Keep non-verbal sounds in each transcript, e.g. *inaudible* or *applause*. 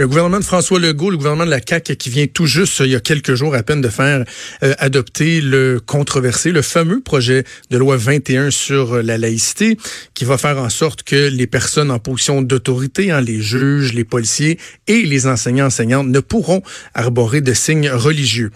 Le gouvernement de François Legault, le gouvernement de la CAQ qui vient tout juste, il y a quelques jours à peine, de faire euh, adopter le controversé, le fameux projet de loi 21 sur euh, la laïcité, qui va faire en sorte que les personnes en position d'autorité, hein, les juges, les policiers et les enseignants enseignantes ne pourront arborer de signes religieux.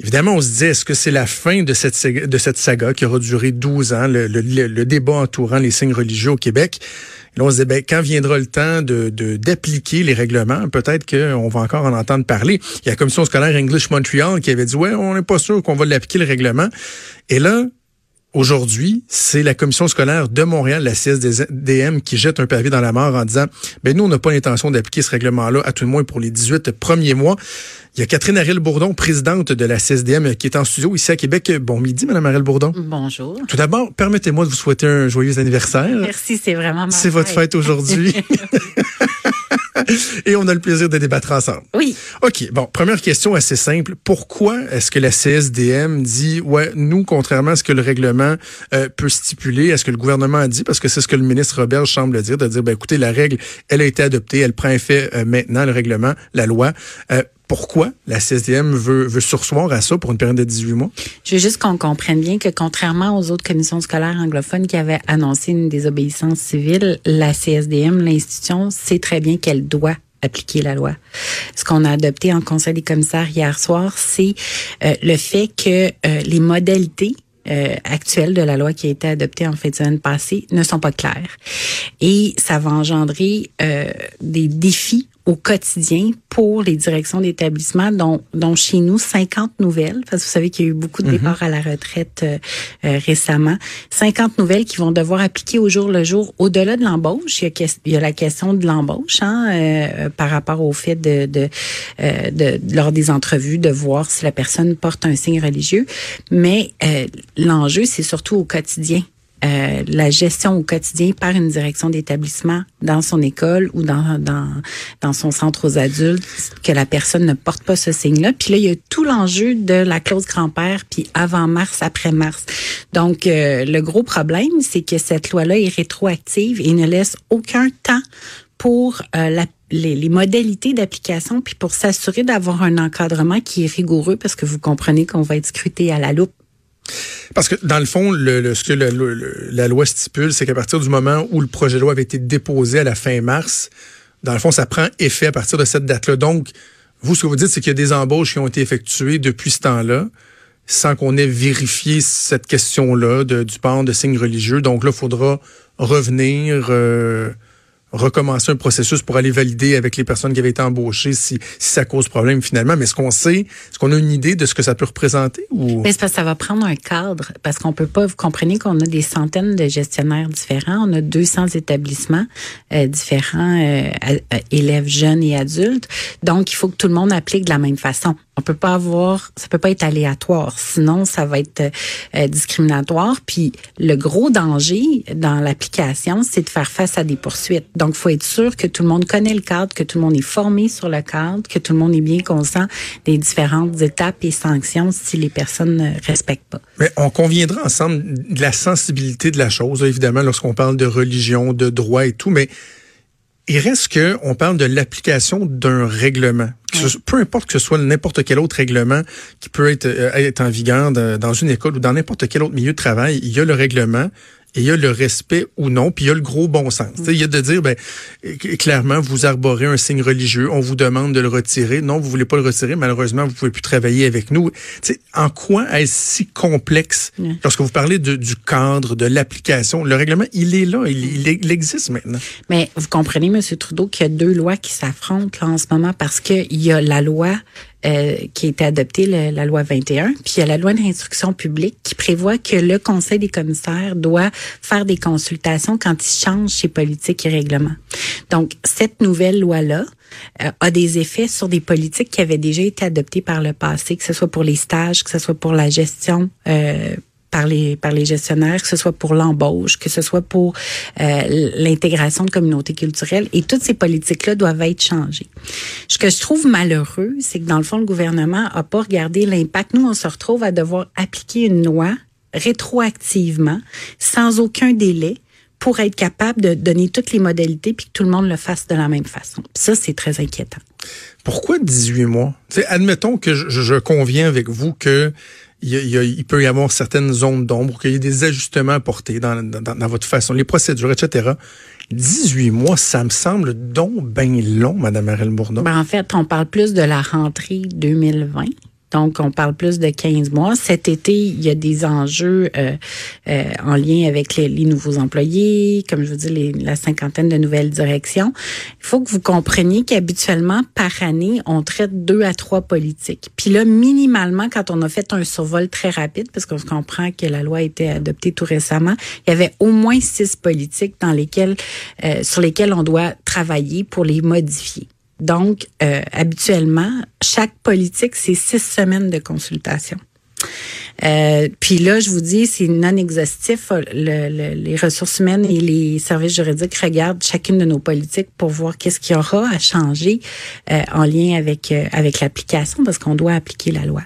Évidemment, on se dit, est-ce que c'est la fin de cette, de cette saga qui aura duré 12 ans, le débat entourant les signes religieux au Québec? Là, on se dit, ben, quand viendra le temps de d'appliquer les règlements, peut-être qu'on va encore en entendre parler. Il y a la commission scolaire English Montreal qui avait dit, ouais, on n'est pas sûr qu'on va l'appliquer le règlement. Et là, Aujourd'hui, c'est la commission scolaire de Montréal, la CSDM, qui jette un pavé dans la mort en disant, ben nous, on n'a pas l'intention d'appliquer ce règlement-là, à tout le moins pour les 18 premiers mois. Il y a Catherine Ariel-Bourdon, présidente de la CSDM, qui est en studio ici à Québec. Bon midi, Madame Ariel-Bourdon. Bonjour. Tout d'abord, permettez-moi de vous souhaiter un joyeux anniversaire. Merci, c'est vraiment ma C'est votre fête aujourd'hui. *laughs* *laughs* *laughs* Et on a le plaisir de débattre ensemble. Oui. OK. Bon, première question assez simple. Pourquoi est-ce que la CSDM dit, ouais, nous, contrairement à ce que le règlement euh, peut stipuler, est-ce que le gouvernement a dit, parce que c'est ce que le ministre Robert semble dire, de dire, ben, écoutez, la règle, elle a été adoptée, elle prend effet euh, maintenant, le règlement, la loi. Euh, pourquoi la CSDM veut, veut sursoir à ça pour une période de 18 mois? Je veux juste qu'on comprenne bien que contrairement aux autres commissions scolaires anglophones qui avaient annoncé une désobéissance civile, la CSDM, l'institution, sait très bien qu'elle doit appliquer la loi. Ce qu'on a adopté en Conseil des commissaires hier soir, c'est euh, le fait que euh, les modalités euh, actuelles de la loi qui a été adoptée en fin de semaine passée ne sont pas claires. Et ça va engendrer euh, des défis au quotidien pour les directions d'établissement, dont, dont chez nous 50 nouvelles, parce que vous savez qu'il y a eu beaucoup de départs à la retraite euh, euh, récemment, 50 nouvelles qui vont devoir appliquer au jour le jour. Au-delà de l'embauche, il, y a, il y a la question de l'embauche hein, euh, par rapport au fait de, de, euh, de, lors des entrevues, de voir si la personne porte un signe religieux, mais euh, l'enjeu, c'est surtout au quotidien. Euh, la gestion au quotidien par une direction d'établissement dans son école ou dans, dans, dans son centre aux adultes, que la personne ne porte pas ce signe-là. Puis là, il y a tout l'enjeu de la clause grand-père, puis avant mars, après mars. Donc, euh, le gros problème, c'est que cette loi-là est rétroactive et ne laisse aucun temps pour euh, la les, les, modalités d'application, puis pour s'assurer d'avoir un encadrement qui est rigoureux, parce que vous comprenez qu'on va être scruté à la loupe parce que dans le fond, le, le, ce que le, la loi stipule, c'est qu'à partir du moment où le projet de loi avait été déposé à la fin mars, dans le fond, ça prend effet à partir de cette date-là. Donc, vous, ce que vous dites, c'est qu'il y a des embauches qui ont été effectuées depuis ce temps-là, sans qu'on ait vérifié cette question-là du port de signes religieux. Donc là, il faudra revenir. Euh, recommencer un processus pour aller valider avec les personnes qui avaient été embauchées si, si ça cause problème finalement. Mais est-ce qu'on sait, est-ce qu'on a une idée de ce que ça peut représenter ou? Mais c'est parce que ça va prendre un cadre parce qu'on peut pas, vous comprenez qu'on a des centaines de gestionnaires différents, on a 200 établissements euh, différents, euh, élèves jeunes et adultes. Donc, il faut que tout le monde applique de la même façon. On peut pas avoir, ça peut pas être aléatoire, sinon ça va être euh, discriminatoire. Puis le gros danger dans l'application, c'est de faire face à des poursuites. Donc, faut être sûr que tout le monde connaît le cadre, que tout le monde est formé sur le cadre, que tout le monde est bien conscient des différentes étapes et sanctions si les personnes ne respectent pas. Mais on conviendra ensemble de la sensibilité de la chose, évidemment, lorsqu'on parle de religion, de droit et tout, mais il reste que on parle de l'application d'un règlement. Peu importe que ce soit n'importe quel autre règlement qui peut être, euh, être en vigueur de, dans une école ou dans n'importe quel autre milieu de travail, il y a le règlement et il y a le respect ou non, puis il y a le gros bon sens. Il y a de dire, ben, clairement, vous arborez un signe religieux, on vous demande de le retirer. Non, vous voulez pas le retirer, malheureusement, vous pouvez plus travailler avec nous. T'sais, en quoi est-ce si complexe? Lorsque vous parlez de, du cadre, de l'application? Le règlement, il est là, il, il, existe maintenant. Mais vous comprenez, M. Trudeau, qu'il y a deux lois qui s'affrontent en ce moment parce qu'il y a la loi euh, qui a été adoptée, la loi 21, puis il y a la loi d'instruction publique qui prévoit que le Conseil des commissaires doit faire des consultations quand il change ses politiques et règlements. Donc, cette nouvelle loi-là, euh, a des effets sur des politiques qui avaient déjà été adoptées par le passé, que ce soit pour les stages, que ce soit pour la gestion euh, par les par les gestionnaires, que ce soit pour l'embauche, que ce soit pour euh, l'intégration de communautés culturelles, et toutes ces politiques-là doivent être changées. Ce que je trouve malheureux, c'est que dans le fond, le gouvernement a pas regardé l'impact. Nous, on se retrouve à devoir appliquer une loi rétroactivement, sans aucun délai, pour être capable de donner toutes les modalités puis que tout le monde le fasse de la même façon. Ça, c'est très inquiétant. Pourquoi 18 mois? admettons que je, conviens avec vous que il, peut y avoir certaines zones d'ombre, qu'il y ait des ajustements apportés dans, dans, dans, votre façon, les procédures, etc. 18 mois, ça me semble donc bien long, Madame Arel Bourdon. Ben, en fait, on parle plus de la rentrée 2020 donc, on parle plus de 15 mois. Cet été, il y a des enjeux euh, euh, en lien avec les, nouveaux employés, comme je vous dis, les, la cinquantaine de nouvelles directions. Il faut que vous compreniez qu'habituellement, par année, on traite deux à trois politiques. Puis là, minimalement, quand on a fait un survol très rapide, parce qu'on comprend que la loi a été adoptée tout récemment, il y avait au moins six politiques dans lesquelles, euh, sur lesquelles on doit travailler pour les modifier. Donc, euh, habituellement, chaque politique, c'est six semaines de consultation. Euh, puis là, je vous dis, c'est non exhaustif. les ressources humaines et les services juridiques regardent chacune de nos politiques pour voir qu'est-ce qu'il y aura à changer euh, en lien avec euh, avec l'application, parce qu'on doit appliquer la loi.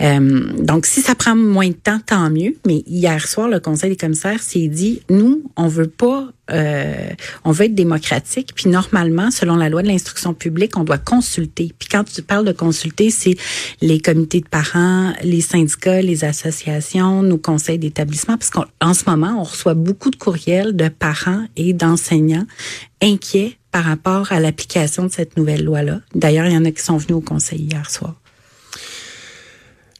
donc, si ça prend moins de temps, tant mieux. Mais hier soir, le Conseil des commissaires s'est dit, nous, on veut pas euh, on veut être démocratique. Puis normalement, selon la loi de l'instruction publique, on doit consulter. Puis quand tu parles de consulter, c'est les comités de parents, les les associations, nos conseils d'établissement, parce qu'en ce moment, on reçoit beaucoup de courriels de parents et d'enseignants inquiets par rapport à l'application de cette nouvelle loi-là. D'ailleurs, il y en a qui sont venus au conseil hier soir.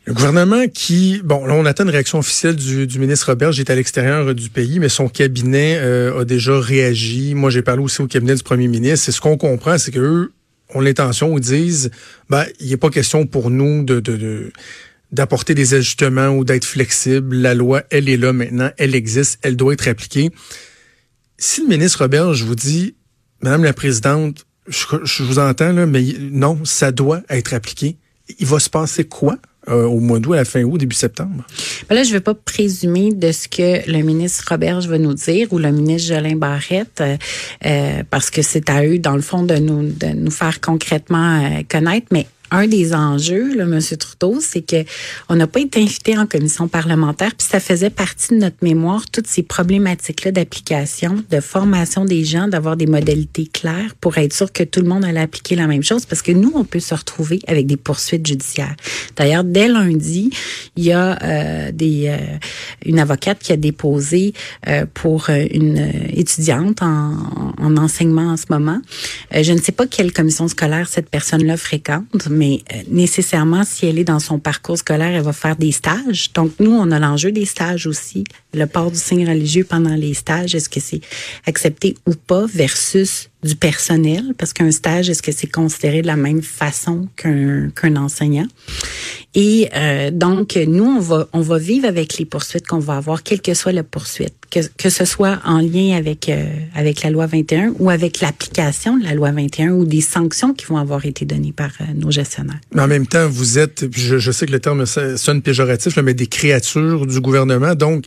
Le gouvernement qui, bon, là, on attend une réaction officielle du, ministre Robert. J'étais à l'extérieur du pays, mais son cabinet euh, a déjà réagi. Moi, j'ai parlé aussi au cabinet du premier ministre. Et ce qu'on comprend, c'est qu'eux ont l'intention, ils disent, ben, il a pas question pour nous de, d'apporter des ajustements ou d'être flexible. La loi, elle est là maintenant, elle existe, elle doit être appliquée. Si le ministre Robert, je vous dis, Madame la Présidente, je, vous entends, là, mais non, ça doit être appliqué. Il va se passer quoi euh, au mois d'août, à la fin août, début septembre? Ben là, je ne vais pas présumer de ce que le ministre Roberge va nous dire ou le ministre Jolin Barrette, euh, euh, parce que c'est à eux, dans le fond, de nous, de nous faire concrètement connaître. Mais un des enjeux, là, M. Trudeau, c'est que on n'a pas été invité en commission parlementaire, puis ça faisait partie de notre mémoire, toutes ces problématiques-là d'application, de formation des gens, d'avoir des modalités claires pour être sûr que tout le monde allait appliquer la même chose, parce que nous, on peut se retrouver avec des poursuites judiciaires. D'ailleurs, dès lundi, il y a euh, des euh, une avocate qui a déposé euh, pour une étudiante en, en, enseignement en ce moment. je ne sais pas quelle commission scolaire cette personne-là fréquente, mais euh, nécessairement, si elle est dans son parcours scolaire, elle va faire des stages. Donc, nous, on a l'enjeu des stages aussi. Le port du signe religieux pendant les stages, est-ce que c'est accepté ou pas versus du personnel, parce qu'un stage, est-ce que c'est considéré de la même façon qu'un qu'un enseignant? Et euh, donc, nous, on va, on va vivre avec les poursuites qu'on va avoir, quelle que soit la poursuite, que, que ce soit en lien avec, euh, avec la loi 21 ou avec l'application de la loi 21 ou des sanctions qui vont avoir été données par euh, nos gestionnaires. Mais en même temps, vous êtes, je, je sais que le terme sonne péjoratif, mais des créatures du gouvernement. Donc,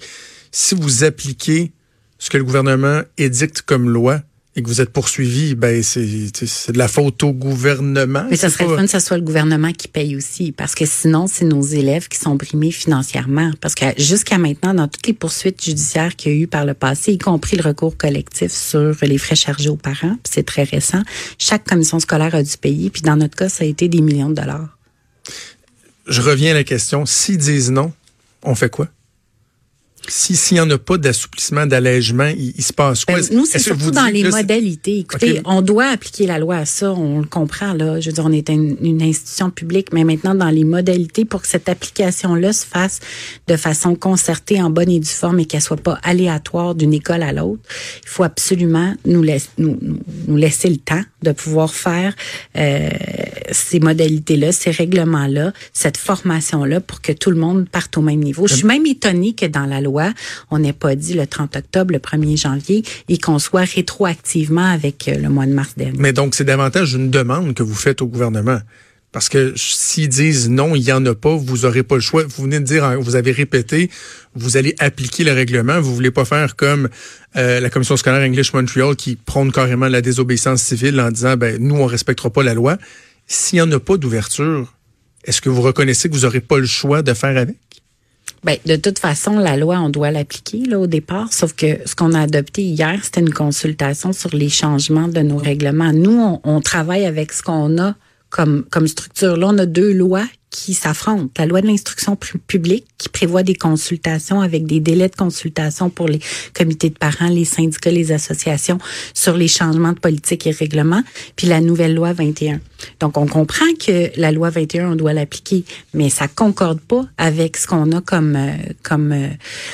si vous appliquez ce que le gouvernement édicte comme loi, et que vous êtes poursuivi, ben c'est de la faute au gouvernement. Mais ça serait fun que ce soit le gouvernement qui paye aussi, parce que sinon, c'est nos élèves qui sont brimés financièrement. Parce que jusqu'à maintenant, dans toutes les poursuites judiciaires qu'il y a eu par le passé, y compris le recours collectif sur les frais chargés aux parents, c'est très récent, chaque commission scolaire a dû payer, puis dans notre cas, ça a été des millions de dollars. Je reviens à la question. S'ils disent non, on fait quoi? S'il n'y en a pas d'assouplissement, d'allègement, il, se passe quoi? Ben, nous, c'est surtout dans les modalités. Écoutez, on doit appliquer la loi à ça, on le comprend, là. Je veux dire, on est une, institution publique, mais maintenant, dans les modalités, pour que cette application-là se fasse de façon concertée, en bonne et due forme, et qu'elle soit pas aléatoire d'une école à l'autre, il faut absolument nous, nous, laisser le temps de pouvoir faire euh, ces modalités-là, ces règlements-là, cette formation-là, pour que tout le monde parte au même niveau. Je suis même étonnée que dans la loi, on n'est pas dit le 30 octobre, le 1er janvier, et qu'on soit rétroactivement avec euh, le mois de mars dernier. Mais donc, c'est davantage une demande que vous faites au gouvernement Parce que s'ils disent non, il n'y en a pas, vous n'aurez pas le choix. Vous venez de dire, vous avez répété, vous allez appliquer le règlement. Vous voulez pas faire comme euh, la commission scolaire English Montreal qui prône carrément la désobéissance civile en disant, ben nous, on respectera pas la loi. S'il n'y en a pas d'ouverture, est-ce que vous reconnaissez que vous n'aurez pas le choix de faire avec? Ben, de toute façon, la loi, on doit l'appliquer là au départ. Sauf que ce qu'on a adopté hier, c'était une consultation sur les changements de nos règlements. Nous, on, travaille avec ce qu'on a comme, comme structure. Là, on a deux lois qui s'affrontent. La loi de l'instruction publique qui prévoit des consultations avec des délais de consultation pour les comités de parents, les syndicats, les associations sur les changements de politique et règlements, puis la nouvelle loi 21. Donc, on comprend que la loi 21, on doit l'appliquer, mais ça concorde pas avec ce qu'on a comme, euh, euh,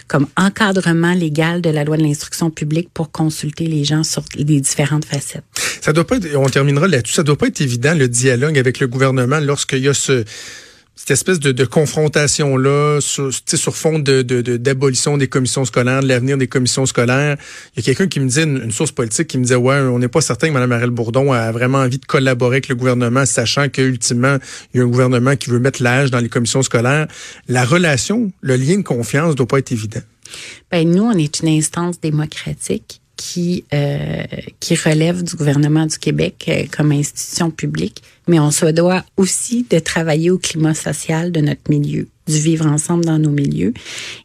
comme encadrement légal de la loi de l'instruction publique pour consulter les gens sur les différentes facettes. Ça doit pas être, on terminera là-dessus, ça doit pas être évident, le dialogue avec le gouvernement lorsqu'il y a ce, cette espèce de, de confrontation-là sur, sur fond de, d'abolition des commissions scolaires, de l'avenir des commissions scolaires. Il y a quelqu'un qui me disait, une, source politique qui me disait, ouais, on n'est pas certain que Mme Arelle Bourdon a vraiment envie de collaborer avec le gouvernement, sachant qu'ultimement, il y a un gouvernement qui veut mettre l'âge dans les commissions scolaires. La relation, le lien de confiance doit pas être évident. Ben, nous, on est une instance démocratique qui euh, relève du gouvernement du Québec euh, comme institution publique, mais on se doit aussi de travailler au climat social de notre milieu, du vivre ensemble dans nos milieux,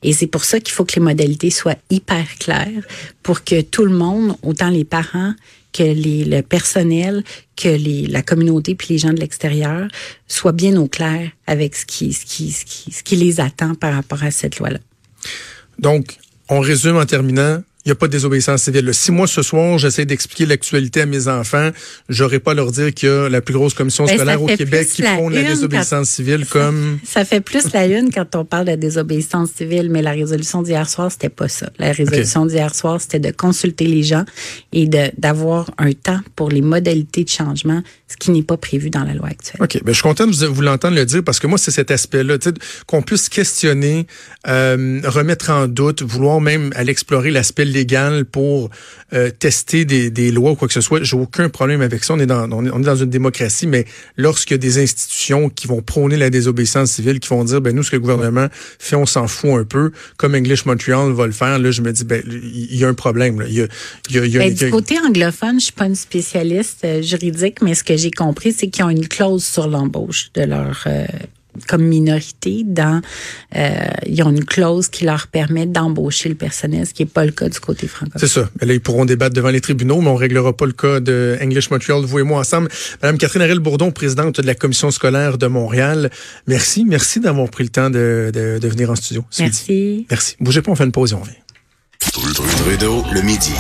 et c'est pour ça qu'il faut que les modalités soient hyper claires pour que tout le monde, autant les parents que le personnel, que la communauté puis les gens de l'extérieur soient bien au clair avec ce qui les attend par rapport à cette loi-là. Donc, on résume en terminant, il n'y a pas de désobéissance civile. Si moi, ce soir, j'essaie d'expliquer l'actualité à mes enfants, j'aurais pas à leur dire qu'il y a la plus grosse commission ben, scolaire au Québec qui font la désobéissance civile comme... Ça fait plus la une quand on parle de désobéissance civile, mais la résolution d'hier soir, c'était pas ça. La résolution d'hier soir, c'était de consulter les gens et d'avoir un temps pour les modalités de changement, ce qui n'est pas prévu dans la loi actuelle. OK. Ben, je suis content de vous l'entendre le dire parce que moi, c'est cet aspect-là, qu'on puisse questionner, euh, remettre en doute, vouloir même aller explorer l'aspect légal pour euh, tester des, des, lois ou quoi que ce soit. J'ai aucun problème avec ça. On est dans, on est, dans une démocratie, mais lorsqu'il y a des institutions qui vont prôner la désobéissance civile, qui vont dire, ben nous, ce que le gouvernement fait, on s'en fout un peu, comme English Montreal va le faire, là, je me dis, ben il y a un problème. Là. Il y a, il y a, il y a, ben, du côté anglophone, je suis pas une spécialiste euh, juridique, mais ce que j'ai compris, c'est qu'ils ont une clause sur l'embauche de leur euh, comme minorité dans euh, ils ont une clause qui leur permet d'embaucher le personnel, ce qui n'est pas le cas du côté francophone. C'est ça. Mais là, ils pourront débattre devant les tribunaux, mais on réglera pas le cas de English Montreal, vous et moi ensemble. Madame Catherine Arel Bourdon, présidente de la commission scolaire de Montréal. Merci, merci d'avoir pris le temps de, de, de venir en studio. Merci. Merci. Bougez pas, on fait une pause et on vient. Trudeau, le midi.